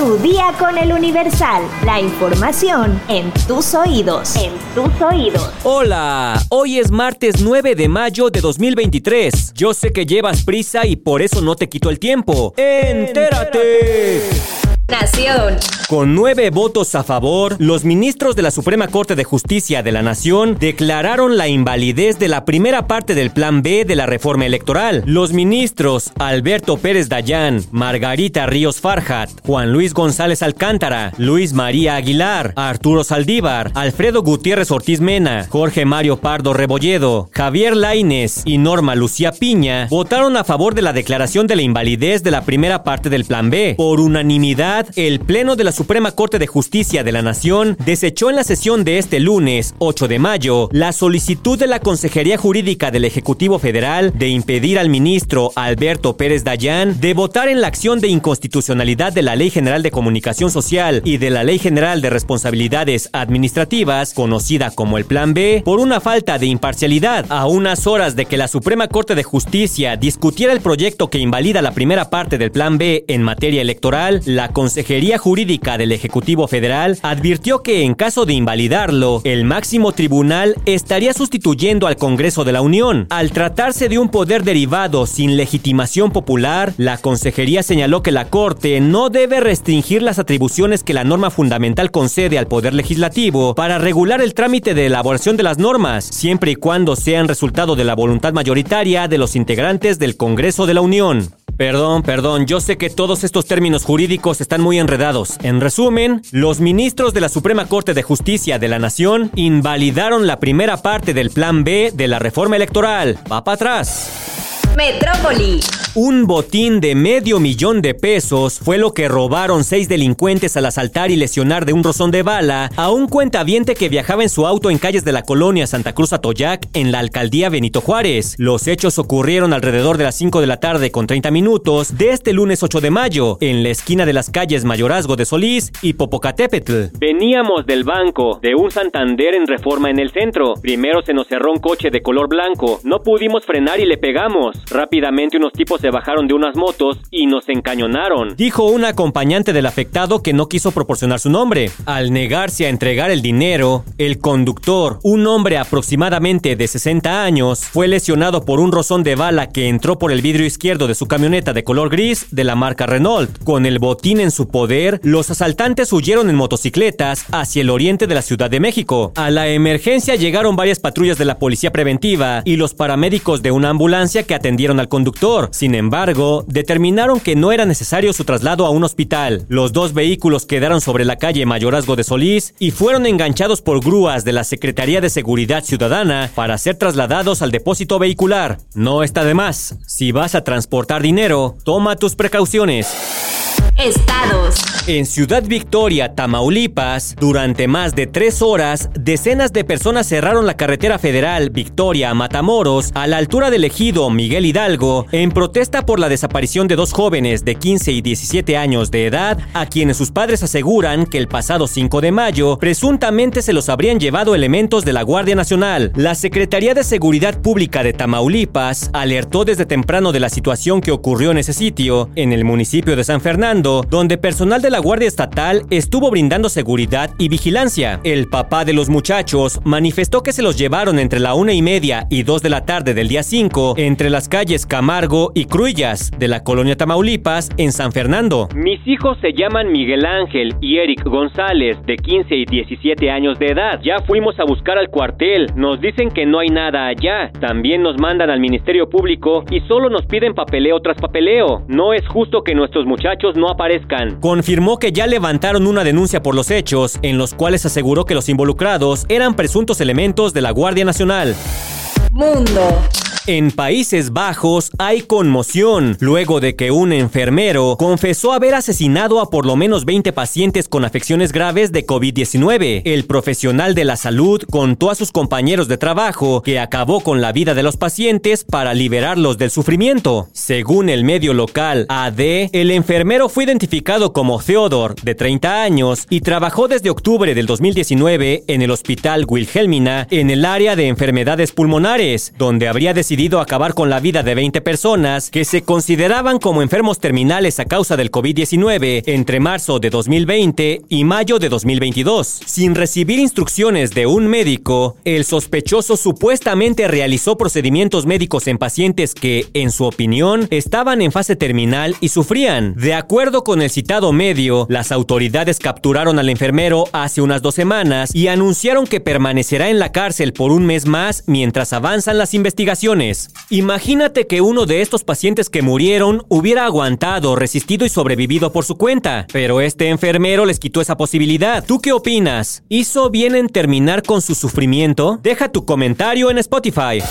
Tu día con el Universal. La información en tus oídos. En tus oídos. Hola, hoy es martes 9 de mayo de 2023. Yo sé que llevas prisa y por eso no te quito el tiempo. ¡Entérate! Nación. Con nueve votos a favor, los ministros de la Suprema Corte de Justicia de la Nación declararon la invalidez de la primera parte del Plan B de la reforma electoral. Los ministros Alberto Pérez Dayán, Margarita Ríos Farjat, Juan Luis González Alcántara, Luis María Aguilar, Arturo Saldívar, Alfredo Gutiérrez Ortiz Mena, Jorge Mario Pardo Rebolledo, Javier Laines y Norma Lucía Piña votaron a favor de la declaración de la invalidez de la primera parte del Plan B. Por unanimidad, el Pleno de la Suprema Corte de Justicia de la Nación desechó en la sesión de este lunes, 8 de mayo, la solicitud de la Consejería Jurídica del Ejecutivo Federal de impedir al ministro Alberto Pérez Dayán de votar en la acción de inconstitucionalidad de la Ley General de Comunicación Social y de la Ley General de Responsabilidades Administrativas, conocida como el Plan B, por una falta de imparcialidad. A unas horas de que la Suprema Corte de Justicia discutiera el proyecto que invalida la primera parte del Plan B en materia electoral, la Consejería Jurídica del Ejecutivo Federal advirtió que en caso de invalidarlo, el máximo tribunal estaría sustituyendo al Congreso de la Unión. Al tratarse de un poder derivado sin legitimación popular, la Consejería señaló que la Corte no debe restringir las atribuciones que la norma fundamental concede al Poder Legislativo para regular el trámite de elaboración de las normas, siempre y cuando sean resultado de la voluntad mayoritaria de los integrantes del Congreso de la Unión. Perdón, perdón, yo sé que todos estos términos jurídicos están muy enredados. En resumen, los ministros de la Suprema Corte de Justicia de la Nación invalidaron la primera parte del Plan B de la reforma electoral. Va para atrás. Metrópoli. Un botín de medio millón de pesos fue lo que robaron seis delincuentes al asaltar y lesionar de un rozón de bala a un cuentaviente que viajaba en su auto en calles de la colonia Santa Cruz Atoyac en la alcaldía Benito Juárez. Los hechos ocurrieron alrededor de las 5 de la tarde con 30 minutos de este lunes 8 de mayo en la esquina de las calles Mayorazgo de Solís y Popocatépetl. Veníamos del banco de un Santander en Reforma en el centro. Primero se nos cerró un coche de color blanco. No pudimos frenar y le pegamos. Rápidamente unos tipos se bajaron de unas motos y nos encañonaron. Dijo un acompañante del afectado que no quiso proporcionar su nombre. Al negarse a entregar el dinero, el conductor, un hombre aproximadamente de 60 años, fue lesionado por un rozón de bala que entró por el vidrio izquierdo de su camioneta de color gris de la marca Renault. Con el botín en su poder, los asaltantes huyeron en motocicletas hacia el oriente de la Ciudad de México. A la emergencia llegaron varias patrullas de la policía preventiva y los paramédicos de una ambulancia que atendieron atendieron al conductor. Sin embargo, determinaron que no era necesario su traslado a un hospital. Los dos vehículos quedaron sobre la calle Mayorazgo de Solís y fueron enganchados por grúas de la Secretaría de Seguridad Ciudadana para ser trasladados al depósito vehicular. No está de más. Si vas a transportar dinero, toma tus precauciones. Estados. En Ciudad Victoria, Tamaulipas, durante más de tres horas, decenas de personas cerraron la carretera federal Victoria a Matamoros a la altura del ejido Miguel Hidalgo en protesta por la desaparición de dos jóvenes de 15 y 17 años de edad a quienes sus padres aseguran que el pasado 5 de mayo presuntamente se los habrían llevado elementos de la Guardia Nacional. La Secretaría de Seguridad Pública de Tamaulipas alertó desde temprano de la situación que ocurrió en ese sitio, en el municipio de San Fernando, donde personal de la Guardia Estatal estuvo brindando seguridad y vigilancia. El papá de los muchachos manifestó que se los llevaron entre la una y media y dos de la tarde del día 5 entre las calles Camargo y Cruillas de la colonia Tamaulipas en San Fernando. Mis hijos se llaman Miguel Ángel y Eric González, de 15 y 17 años de edad. Ya fuimos a buscar al cuartel. Nos dicen que no hay nada allá. También nos mandan al Ministerio Público y solo nos piden papeleo tras papeleo. No es justo que nuestros muchachos no aparezcan. Confirmó que ya levantaron una denuncia por los hechos, en los cuales aseguró que los involucrados eran presuntos elementos de la Guardia Nacional. Mundo. En Países Bajos hay conmoción luego de que un enfermero confesó haber asesinado a por lo menos 20 pacientes con afecciones graves de COVID-19. El profesional de la salud contó a sus compañeros de trabajo que acabó con la vida de los pacientes para liberarlos del sufrimiento. Según el medio local AD, el enfermero fue identificado como Theodor, de 30 años, y trabajó desde octubre del 2019 en el hospital Wilhelmina en el área de enfermedades pulmonares, donde habría decidido acabar con la vida de 20 personas que se consideraban como enfermos terminales a causa del COVID-19 entre marzo de 2020 y mayo de 2022. Sin recibir instrucciones de un médico, el sospechoso supuestamente realizó procedimientos médicos en pacientes que, en su opinión, estaban en fase terminal y sufrían. De acuerdo con el citado medio, las autoridades capturaron al enfermero hace unas dos semanas y anunciaron que permanecerá en la cárcel por un mes más mientras avanzan las investigaciones. Imagínate que uno de estos pacientes que murieron hubiera aguantado, resistido y sobrevivido por su cuenta, pero este enfermero les quitó esa posibilidad. ¿Tú qué opinas? ¿Hizo bien en terminar con su sufrimiento? Deja tu comentario en Spotify.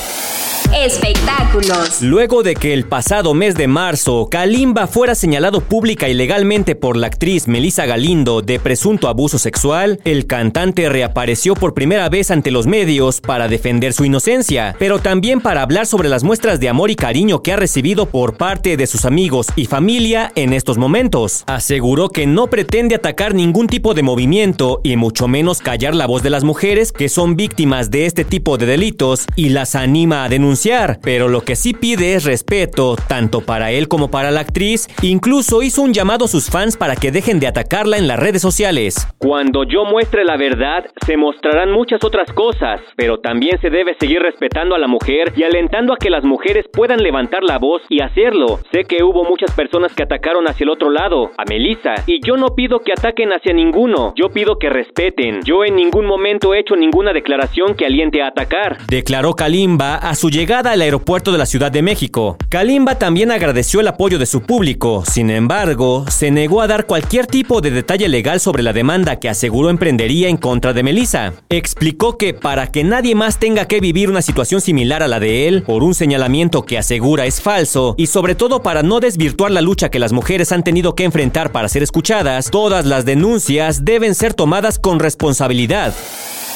Espectáculos. Luego de que el pasado mes de marzo Kalimba fuera señalado pública y legalmente por la actriz Melissa Galindo de presunto abuso sexual, el cantante reapareció por primera vez ante los medios para defender su inocencia, pero también para hablar sobre las muestras de amor y cariño que ha recibido por parte de sus amigos y familia en estos momentos. Aseguró que no pretende atacar ningún tipo de movimiento y mucho menos callar la voz de las mujeres que son víctimas de este tipo de delitos y las anima a denunciar pero lo que sí pide es respeto, tanto para él como para la actriz. Incluso hizo un llamado a sus fans para que dejen de atacarla en las redes sociales. Cuando yo muestre la verdad, se mostrarán muchas otras cosas, pero también se debe seguir respetando a la mujer y alentando a que las mujeres puedan levantar la voz y hacerlo. Sé que hubo muchas personas que atacaron hacia el otro lado, a Melissa, y yo no pido que ataquen hacia ninguno, yo pido que respeten. Yo en ningún momento he hecho ninguna declaración que aliente a atacar. Declaró Kalimba a su llegada al aeropuerto de la Ciudad de México. Kalimba también agradeció el apoyo de su público, sin embargo, se negó a dar cualquier tipo de detalle legal sobre la demanda que aseguró emprendería en contra de Melissa. Explicó que para que nadie más tenga que vivir una situación similar a la de él, por un señalamiento que asegura es falso, y sobre todo para no desvirtuar la lucha que las mujeres han tenido que enfrentar para ser escuchadas, todas las denuncias deben ser tomadas con responsabilidad.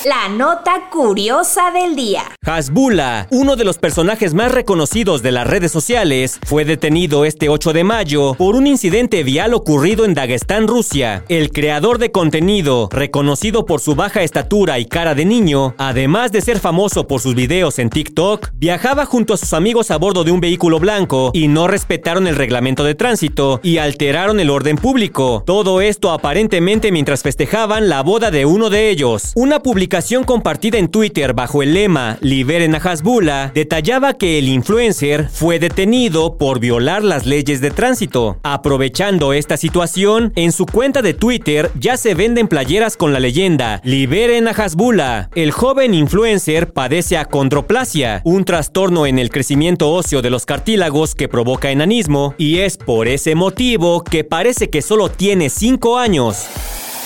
La nota curiosa del día. Hasbula, uno de los personajes más reconocidos de las redes sociales, fue detenido este 8 de mayo por un incidente vial ocurrido en Dagestán, Rusia. El creador de contenido, reconocido por su baja estatura y cara de niño, además de ser famoso por sus videos en TikTok, viajaba junto a sus amigos a bordo de un vehículo blanco y no respetaron el reglamento de tránsito y alteraron el orden público. Todo esto aparentemente mientras festejaban la boda de uno de ellos. Una publicación publicación compartida en Twitter bajo el lema Liberen a Hasbula detallaba que el influencer fue detenido por violar las leyes de tránsito. Aprovechando esta situación, en su cuenta de Twitter ya se venden playeras con la leyenda Liberen a Hasbula. El joven influencer padece acondroplasia, un trastorno en el crecimiento óseo de los cartílagos que provoca enanismo, y es por ese motivo que parece que solo tiene 5 años.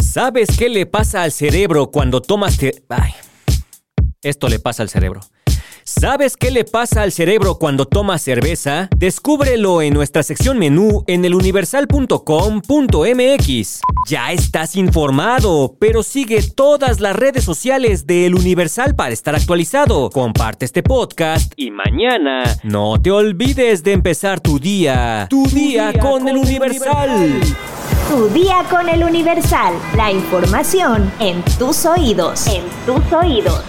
¿Sabes qué le pasa al cerebro cuando tomas... Ay, esto le pasa al cerebro. ¿Sabes qué le pasa al cerebro cuando tomas cerveza? Descúbrelo en nuestra sección menú en eluniversal.com.mx. Ya estás informado, pero sigue todas las redes sociales de El Universal para estar actualizado. Comparte este podcast y mañana no te olvides de empezar tu día. Tu, día, con, El Universal. Tu día con el Universal. La información en tus oídos. En tus oídos.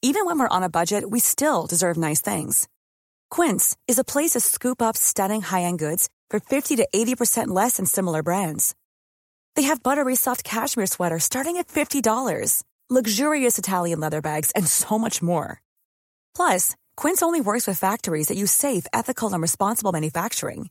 Even when we're on a budget, we still deserve nice things. Quince is a place to scoop up stunning high-end goods for 50 to 80% less than similar brands. They have buttery soft cashmere sweaters starting at $50, luxurious Italian leather bags, and so much more. Plus, Quince only works with factories that use safe, ethical, and responsible manufacturing.